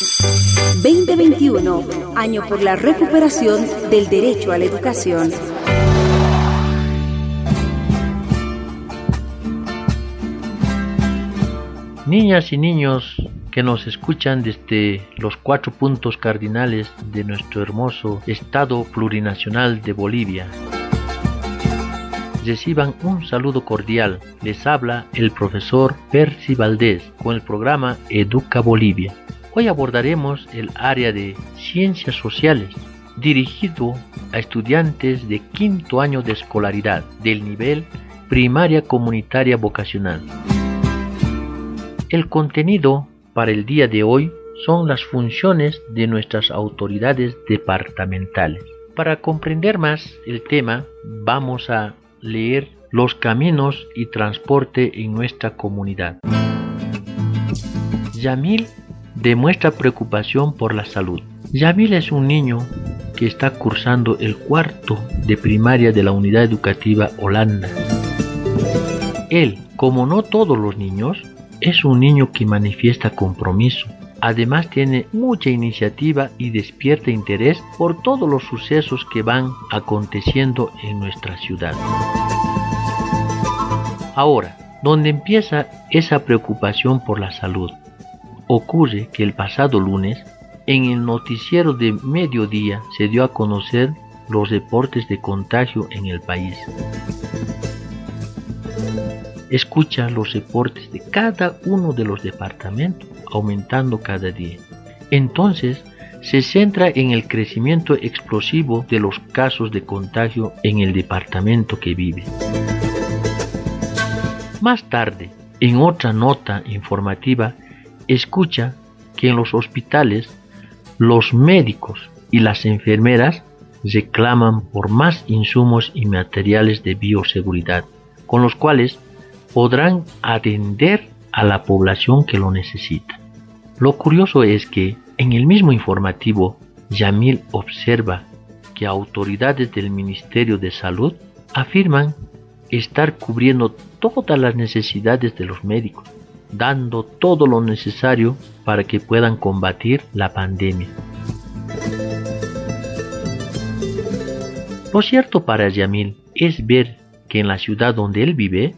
2021, año por la recuperación del derecho a la educación. Niñas y niños que nos escuchan desde los cuatro puntos cardinales de nuestro hermoso Estado plurinacional de Bolivia. Reciban un saludo cordial. Les habla el profesor Percy Valdés con el programa Educa Bolivia. Hoy abordaremos el área de ciencias sociales dirigido a estudiantes de quinto año de escolaridad del nivel primaria comunitaria vocacional. El contenido para el día de hoy son las funciones de nuestras autoridades departamentales. Para comprender más el tema, vamos a leer los caminos y transporte en nuestra comunidad. Yamil demuestra preocupación por la salud. Yamil es un niño que está cursando el cuarto de primaria de la unidad educativa Holanda. Él, como no todos los niños, es un niño que manifiesta compromiso. Además tiene mucha iniciativa y despierta interés por todos los sucesos que van aconteciendo en nuestra ciudad. Ahora, donde empieza esa preocupación por la salud? Ocurre que el pasado lunes, en el noticiero de mediodía, se dio a conocer los reportes de contagio en el país escucha los reportes de cada uno de los departamentos, aumentando cada día. Entonces, se centra en el crecimiento explosivo de los casos de contagio en el departamento que vive. Más tarde, en otra nota informativa, escucha que en los hospitales los médicos y las enfermeras reclaman por más insumos y materiales de bioseguridad, con los cuales podrán atender a la población que lo necesita. Lo curioso es que en el mismo informativo, Yamil observa que autoridades del Ministerio de Salud afirman estar cubriendo todas las necesidades de los médicos, dando todo lo necesario para que puedan combatir la pandemia. Lo cierto para Yamil es ver que en la ciudad donde él vive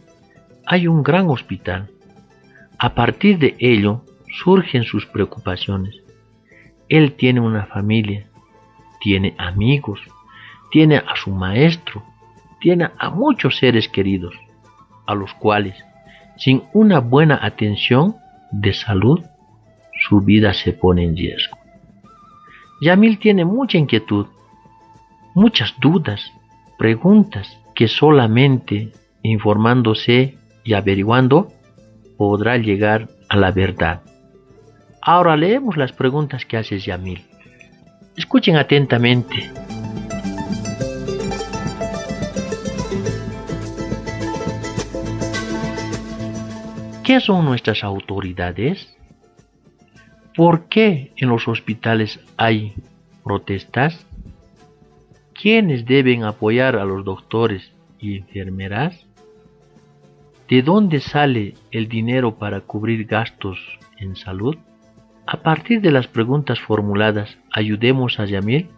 hay un gran hospital. A partir de ello surgen sus preocupaciones. Él tiene una familia, tiene amigos, tiene a su maestro, tiene a muchos seres queridos, a los cuales, sin una buena atención de salud, su vida se pone en riesgo. Yamil tiene mucha inquietud, muchas dudas, preguntas que solamente informándose y averiguando podrá llegar a la verdad. Ahora leemos las preguntas que hace Yamil. Escuchen atentamente. ¿Qué son nuestras autoridades? ¿Por qué en los hospitales hay protestas? ¿Quiénes deben apoyar a los doctores y enfermeras? ¿De dónde sale el dinero para cubrir gastos en salud? A partir de las preguntas formuladas, ayudemos a Yamil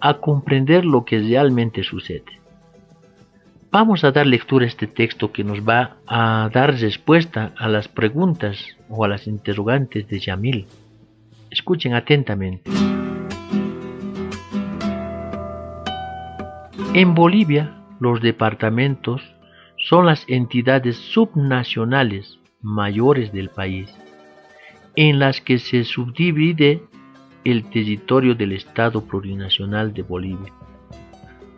a comprender lo que realmente sucede. Vamos a dar lectura a este texto que nos va a dar respuesta a las preguntas o a las interrogantes de Yamil. Escuchen atentamente. En Bolivia, los departamentos son las entidades subnacionales mayores del país, en las que se subdivide el territorio del Estado plurinacional de Bolivia.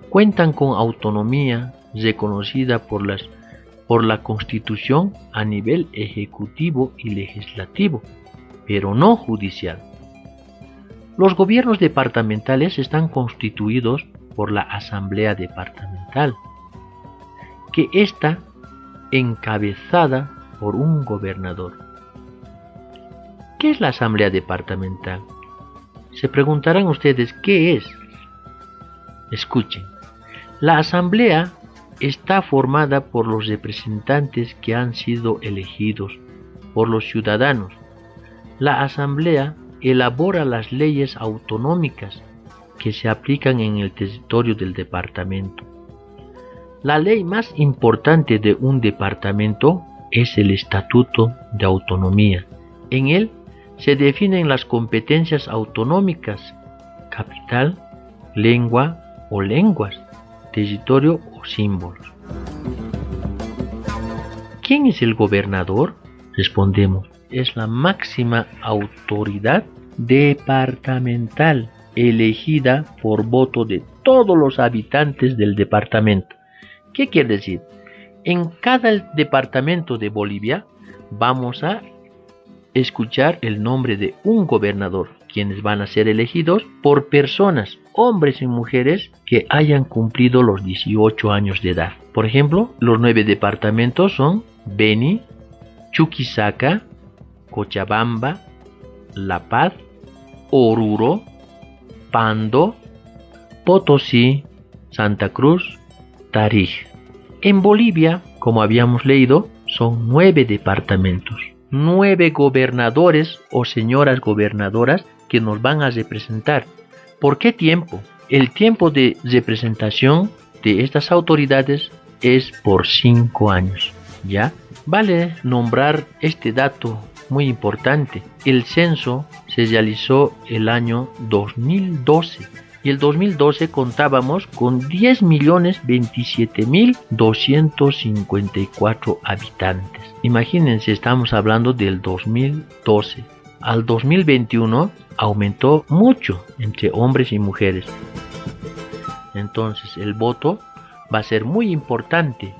Cuentan con autonomía reconocida por, la Constitución a nivel ejecutivo y legislativo, pero no judicial. Los gobiernos departamentales están constituidos por la Asamblea Departamental, que está encabezada por un gobernador. ¿Qué es la Asamblea Departamental? Se preguntarán ustedes, ¿qué es? Escuchen, la Asamblea está formada por los representantes que han sido elegidos por los ciudadanos. La Asamblea elabora las leyes autonómicas que se aplican en el territorio del departamento. La ley más importante de un departamento es el Estatuto de Autonomía. En él se definen las competencias autonómicas, capital, lengua o lenguas, territorio o símbolos. ¿Quién es el gobernador? Respondemos, es la máxima autoridad departamental elegida por voto de todos los habitantes del departamento. ¿Qué quiere decir? En cada departamento de Bolivia vamos a escuchar el nombre de un gobernador, quienes van a ser elegidos por personas, hombres y mujeres, que hayan cumplido los 18 años de edad. Por ejemplo, los nueve departamentos son Beni, Chuquisaca, Cochabamba, La Paz, Oruro, Pando, Potosí, Santa Cruz, Tarij. En Bolivia, como habíamos leído, son nueve departamentos, nueve gobernadores o señoras gobernadoras que nos van a representar. ¿Por qué tiempo? El tiempo de representación de estas autoridades es por cinco años. ¿Ya? Vale nombrar este dato muy importante. El censo se realizó el año 2012 y el 2012 contábamos con 10.027.254 habitantes. Imagínense, estamos hablando del 2012. Al 2021 aumentó mucho entre hombres y mujeres. Entonces el voto va a ser muy importante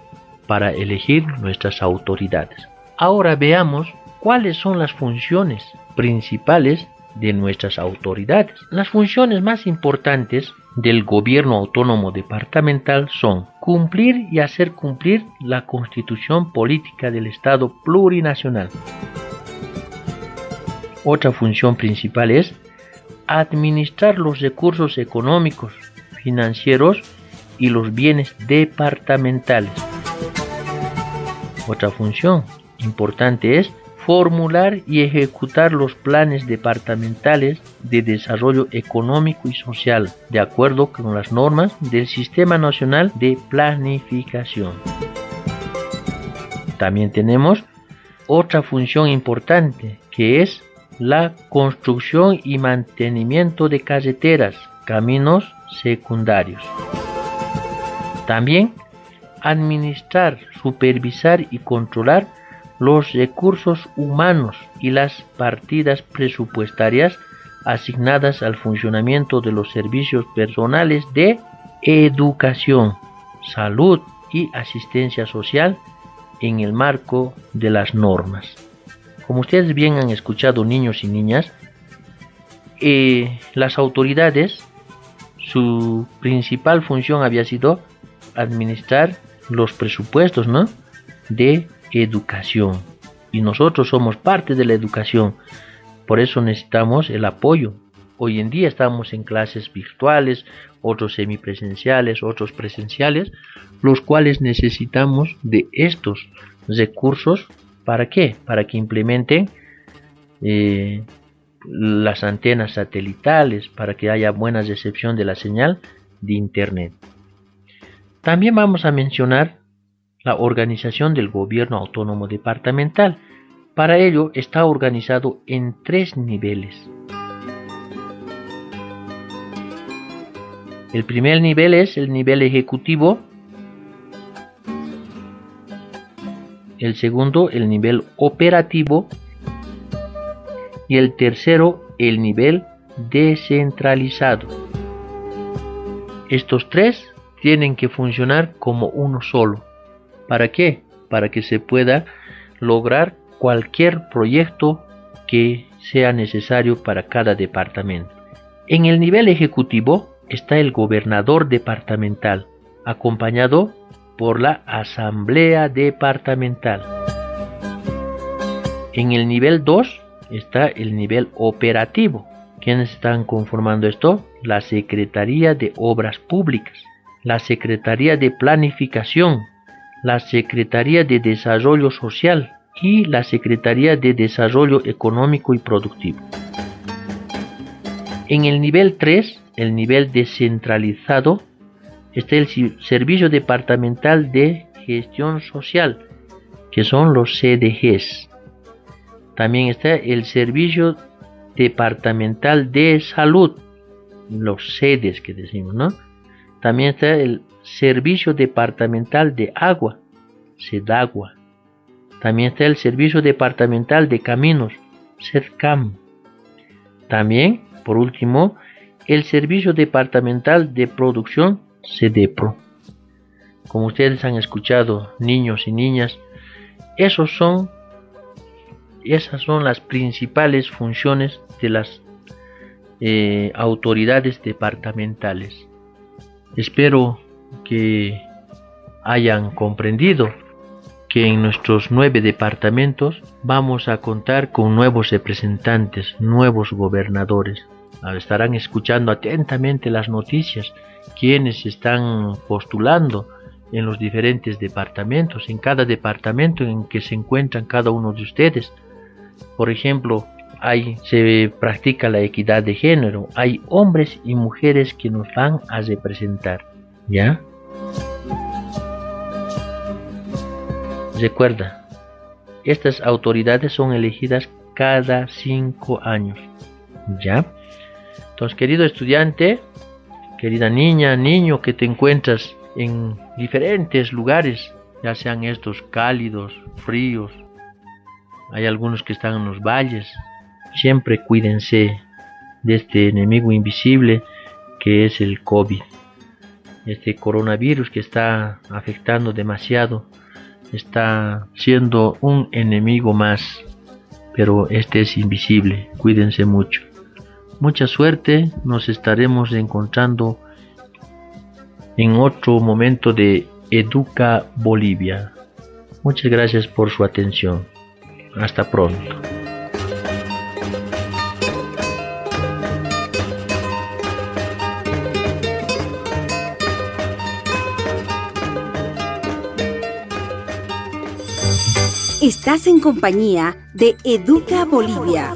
para elegir nuestras autoridades. Ahora veamos cuáles son las funciones principales de nuestras autoridades. Las funciones más importantes del gobierno autónomo departamental son cumplir y hacer cumplir la constitución política del Estado plurinacional. Otra función principal es administrar los recursos económicos, financieros y los bienes departamentales. Otra función importante es formular y ejecutar los planes departamentales de desarrollo económico y social de acuerdo con las normas del Sistema Nacional de Planificación. También tenemos otra función importante que es la construcción y mantenimiento de carreteras, caminos secundarios. También administrar, supervisar y controlar los recursos humanos y las partidas presupuestarias asignadas al funcionamiento de los servicios personales de educación, salud y asistencia social en el marco de las normas. Como ustedes bien han escuchado niños y niñas, eh, las autoridades, su principal función había sido administrar los presupuestos ¿no? de educación. Y nosotros somos parte de la educación. Por eso necesitamos el apoyo. Hoy en día estamos en clases virtuales, otros semipresenciales, otros presenciales, los cuales necesitamos de estos recursos. ¿Para qué? Para que implementen eh, las antenas satelitales, para que haya buena recepción de la señal de Internet. También vamos a mencionar la organización del gobierno autónomo departamental. Para ello está organizado en tres niveles. El primer nivel es el nivel ejecutivo, el segundo el nivel operativo y el tercero el nivel descentralizado. Estos tres tienen que funcionar como uno solo. ¿Para qué? Para que se pueda lograr cualquier proyecto que sea necesario para cada departamento. En el nivel ejecutivo está el gobernador departamental, acompañado por la asamblea departamental. En el nivel 2 está el nivel operativo. ¿Quiénes están conformando esto? La Secretaría de Obras Públicas, la Secretaría de Planificación, la Secretaría de Desarrollo Social y la Secretaría de Desarrollo Económico y Productivo. En el nivel 3, el nivel descentralizado, está el Servicio Departamental de Gestión Social, que son los CDGs. También está el Servicio Departamental de Salud, los sedes que decimos, ¿no? También está el Servicio Departamental de Agua, SEDAGUA. También está el Servicio Departamental de Caminos, SEDCAM. También, por último, el Servicio Departamental de Producción, SEDEPRO. Como ustedes han escuchado, niños y niñas, esos son, esas son las principales funciones de las eh, autoridades departamentales. Espero que hayan comprendido que en nuestros nueve departamentos vamos a contar con nuevos representantes, nuevos gobernadores. Estarán escuchando atentamente las noticias, quienes están postulando en los diferentes departamentos, en cada departamento en que se encuentran cada uno de ustedes. Por ejemplo, hay, se practica la equidad de género, hay hombres y mujeres que nos van a representar, ¿ya? Recuerda, estas autoridades son elegidas cada cinco años, ¿ya? Entonces, querido estudiante, querida niña, niño que te encuentras en diferentes lugares, ya sean estos cálidos, fríos, hay algunos que están en los valles, siempre cuídense de este enemigo invisible que es el COVID. Este coronavirus que está afectando demasiado está siendo un enemigo más, pero este es invisible. Cuídense mucho. Mucha suerte, nos estaremos encontrando en otro momento de Educa Bolivia. Muchas gracias por su atención. Hasta pronto. Estás en compañía de Educa Bolivia.